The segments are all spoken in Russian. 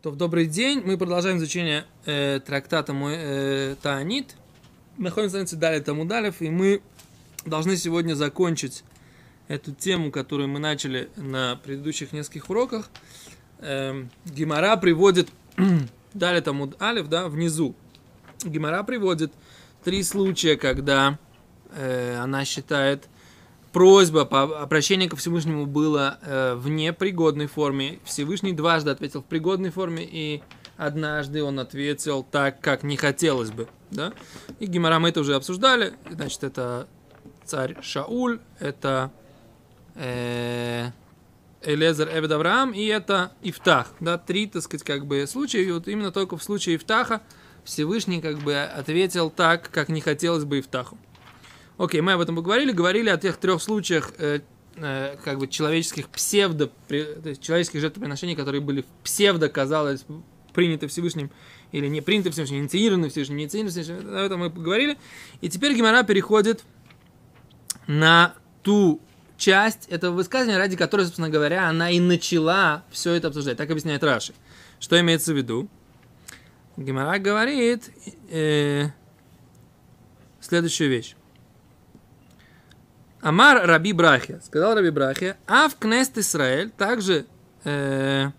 То в добрый день. Мы продолжаем изучение э, трактата мой, э, Таанит. Мы находимся на странице Далее Тамудалев, и мы должны сегодня закончить эту тему, которую мы начали на предыдущих нескольких уроках. Э, Гимара приводит Далее Тамуд Алев, да, внизу. Гимара приводит три случая, когда э, она считает, просьба по обращению ко Всевышнему была э, в непригодной форме. Всевышний дважды ответил в пригодной форме, и однажды он ответил так, как не хотелось бы. Да? И Гимара мы это уже обсуждали. Значит, это царь Шауль, это э, Элезер Эвед Авраам, и это Ифтах. Да? Три, так сказать, как бы случаи. И вот именно только в случае Ифтаха Всевышний как бы ответил так, как не хотелось бы Ифтаху. Окей, мы об этом поговорили, говорили о тех трех случаях э, э, как бы человеческих псевдо, при, то есть человеческих жертвоприношений, которые были псевдо, казалось, приняты Всевышним, или не приняты Всевышним, инициированы Всевышним, не инициированы Всевышним, об этом мы поговорили. И теперь Гимара переходит на ту часть этого высказывания, ради которой, собственно говоря, она и начала все это обсуждать. Так объясняет Раши. Что имеется в виду? Гимара говорит э, следующую вещь. Амар Раби Брахия, сказал Раби Брахия, а в Кнест Израиль, также э,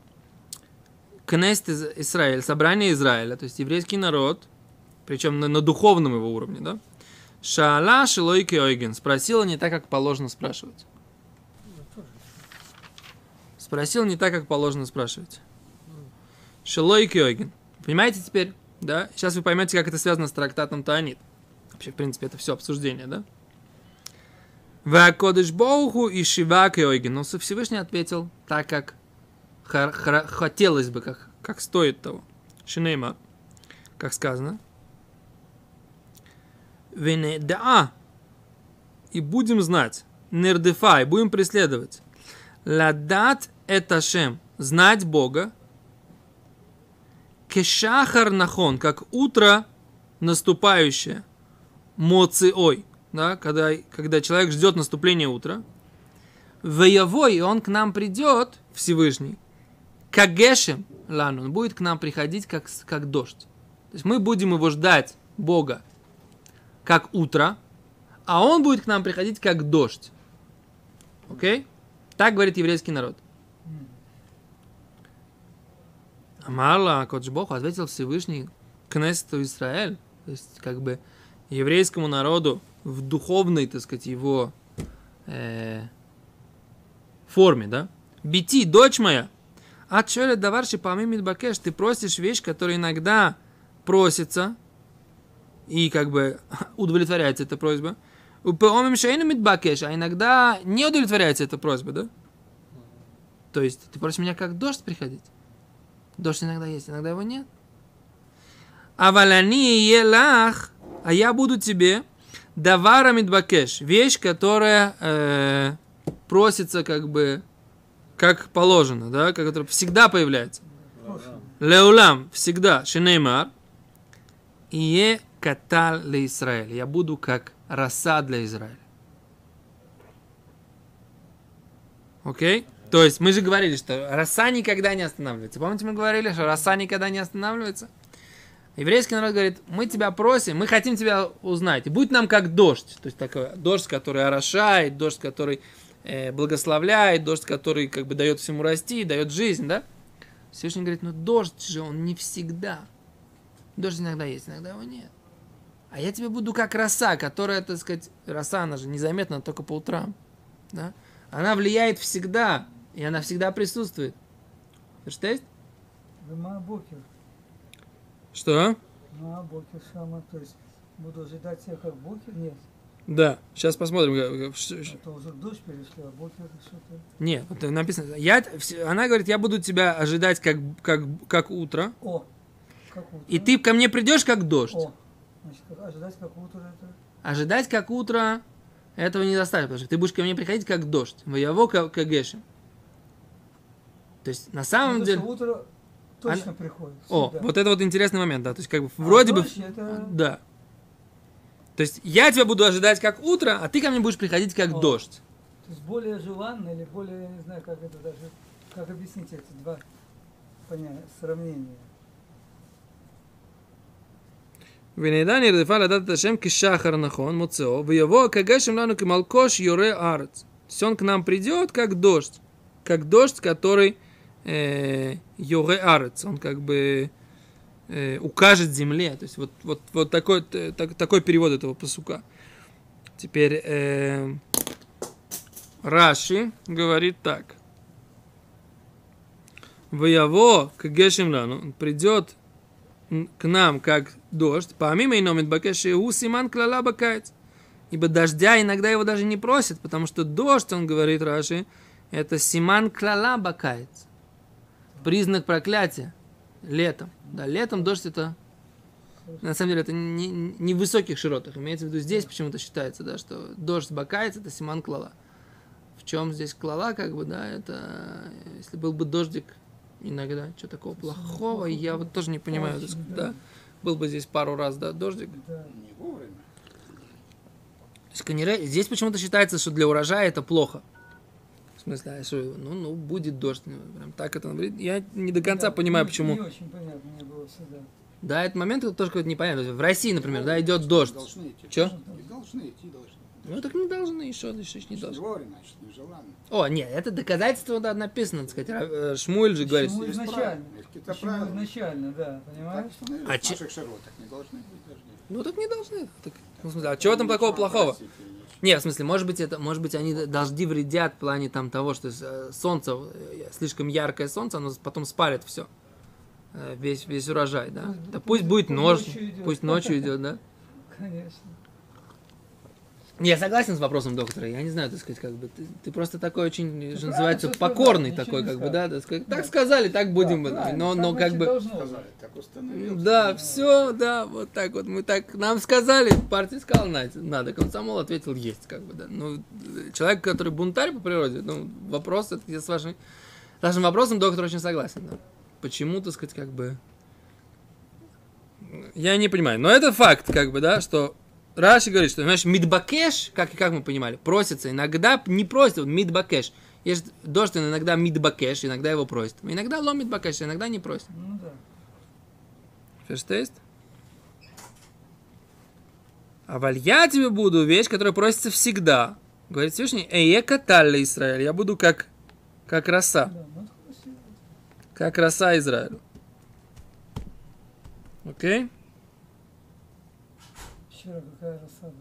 Кнест Израиль, собрание Израиля, то есть еврейский народ, причем на, на духовном его уровне, да, Шаала Шилойки Ойген, спросила не так, как положено спрашивать. Спросил не так, как положено спрашивать. Шилойки Ойген. Понимаете теперь? Да? Сейчас вы поймете, как это связано с трактатом Таанит. Вообще, в принципе, это все обсуждение, да? Вакодыш Боуху и Шивак Йоги. Но Всевышний ответил так, как хотелось бы, как, как стоит того. Шинейма, как сказано. Вене да и будем знать. Нердефай, будем преследовать. Ладат это шем, знать Бога. Кешахар нахон, как утро наступающее. Моциой да, когда, когда человек ждет наступления утра, Воевой, и он к нам придет, Всевышний, как Гешем, Лану, он будет к нам приходить как, как дождь. То есть мы будем его ждать, Бога, как утро, а он будет к нам приходить как дождь. Окей? Okay? Так говорит еврейский народ. Амарла Кодж Бог ответил Всевышний Кнесту Израиль, то есть как бы еврейскому народу, в духовной, так сказать, его э, форме, да? Бити, дочь моя, а чё даварши помимо бакеш, ты просишь вещь, которая иногда просится, и как бы удовлетворяется эта просьба. У Пеомим Шейну бакеш, а иногда не удовлетворяется эта просьба, да? То есть ты просишь меня как дождь приходить. Дождь иногда есть, иногда его нет. А валяни елах, а я буду тебе Давара мидбакеш. Вещь, которая э, просится как бы как положено, да, которая всегда появляется. Леулам, всегда. Шинеймар. Ие катал для Израиля. Я буду как роса для Израиля. Окей? То есть мы же говорили, что роса никогда не останавливается. Помните, мы говорили, что роса никогда не останавливается? Еврейский народ говорит, мы тебя просим, мы хотим тебя узнать. И будь нам как дождь. То есть такой дождь, который орошает, дождь, который э, благословляет, дождь, который как бы дает всему расти, дает жизнь, да? Всевышний говорит, ну дождь же он не всегда. Дождь иногда есть, иногда его нет. А я тебе буду как роса, которая, так сказать, роса, она же незаметна только по утрам. Да? Она влияет всегда, и она всегда присутствует. Verstehst? Что? А бокер шама, то есть буду ожидать тебя как бокер? Нет. Да, сейчас посмотрим. Это уже дождь перешли, а бокер что-то... Нет, вот написано. Я, она говорит, я буду тебя ожидать как, как, как утро. О, как утро. И ты ко мне придешь как дождь. О, значит, ожидать как утро это... Ожидать как утро этого не заставит, потому что ты будешь ко мне приходить как дождь. Воево как гешем. То есть на самом ну, деле... Утро Точно приходит. О, вот это вот интересный момент, да. То есть, как бы, а вроде бы. Это... Да. То есть, я тебя буду ожидать как утро, а ты ко мне будешь приходить как О. дождь. То есть более желанно или более, я не знаю, как это даже, как объяснить эти два. понятие, сравнение. ונדע נרדפה לדעת את השם כשחר נכון, מוצאו, ויבוא כגשם לנו כמלקוש יורה ארץ. То есть он к нам придет, как дождь. Как дождь, который э, йоре арец. Он как бы э, укажет земле. То есть вот, вот, вот такой, так- такой перевод этого посука. Теперь э, Раши говорит так. Вояво к Гешемляну, он придет к нам как дождь, помимо ином бакеши у клала бакаец. Ибо дождя иногда его даже не просят, потому что дождь, он говорит Раши, это симан клала бакаец. Признак проклятия. Летом. Да, летом дождь это на самом деле это не, не в высоких широтах. Имеется в виду здесь почему-то считается, да, что дождь бакаец это симан клала. В чем здесь клала, как бы, да, это если был бы дождик иногда, что такого плохого, я вот тоже не понимаю, да. Был бы здесь пару раз, да, дождик. Да. Не вовремя. То есть, здесь почему-то считается, что для урожая это плохо. В смысле, а что, ну, ну, будет дождь. ну, Прям так это говорит. Я не до конца Да, понимаю, не- почему. Не очень понятно мне было всегда. Да, этот момент это тоже какой-то непонятно. В России, например, да, идет дождь. Должны идти. Чё? И должны идти, должны. Ну, так не должны еще, еще не должны. значит, нежеланно. О, нет, это доказательство да, написано, так сказать. Э, Шмуэль же говорит. Есть изначально? правила. изначально, да, Так понимаешь? А в че- наших широтах не должны быть дождей. Ну, так не должны. Так, ну, в смысле, а чего там такого плохого? Нет, в смысле, может быть, это, может быть, они дожди вредят в плане там того, что э, солнце, э, слишком яркое солнце, оно потом спалит все. Весь, весь урожай, да. Да пусть- будет ночь, пусть ночью идет, да. Конечно. Я согласен с вопросом доктора. Я не знаю, так сказать, как бы ты, ты просто такой очень, что называется, сказал, покорный ничего такой, как бы, да, так, сказать, так Да. сказали, так будем, Да, правильно, но, так но как бы. Сказали, так установилось. да, все, да, вот так вот, мы так, нам сказали, партия сказала, надо, надо, комсомол ответил, есть, как бы, да. Ну, человек, который бунтарь по природе, ну, вопрос, это я с вашим, с вашим вопросом доктор очень согласен, да. Почему, так сказать, как бы, я не понимаю, но это факт, как бы, да, что Раши говорит, что, знаешь, мидбакеш, как, как мы понимали, просится, иногда не просит, вот мидбакеш. Есть дождь, он иногда мидбакеш, иногда его просит. Иногда ло мидбакеш, иногда не просит. Ну да. Verstehst? А валь я тебе буду вещь, которая просится всегда. Говорит Всевышний, эе каталли Израиль, я буду как, как роса, ну как роса Израилю. Окей? Вчера какая роса была.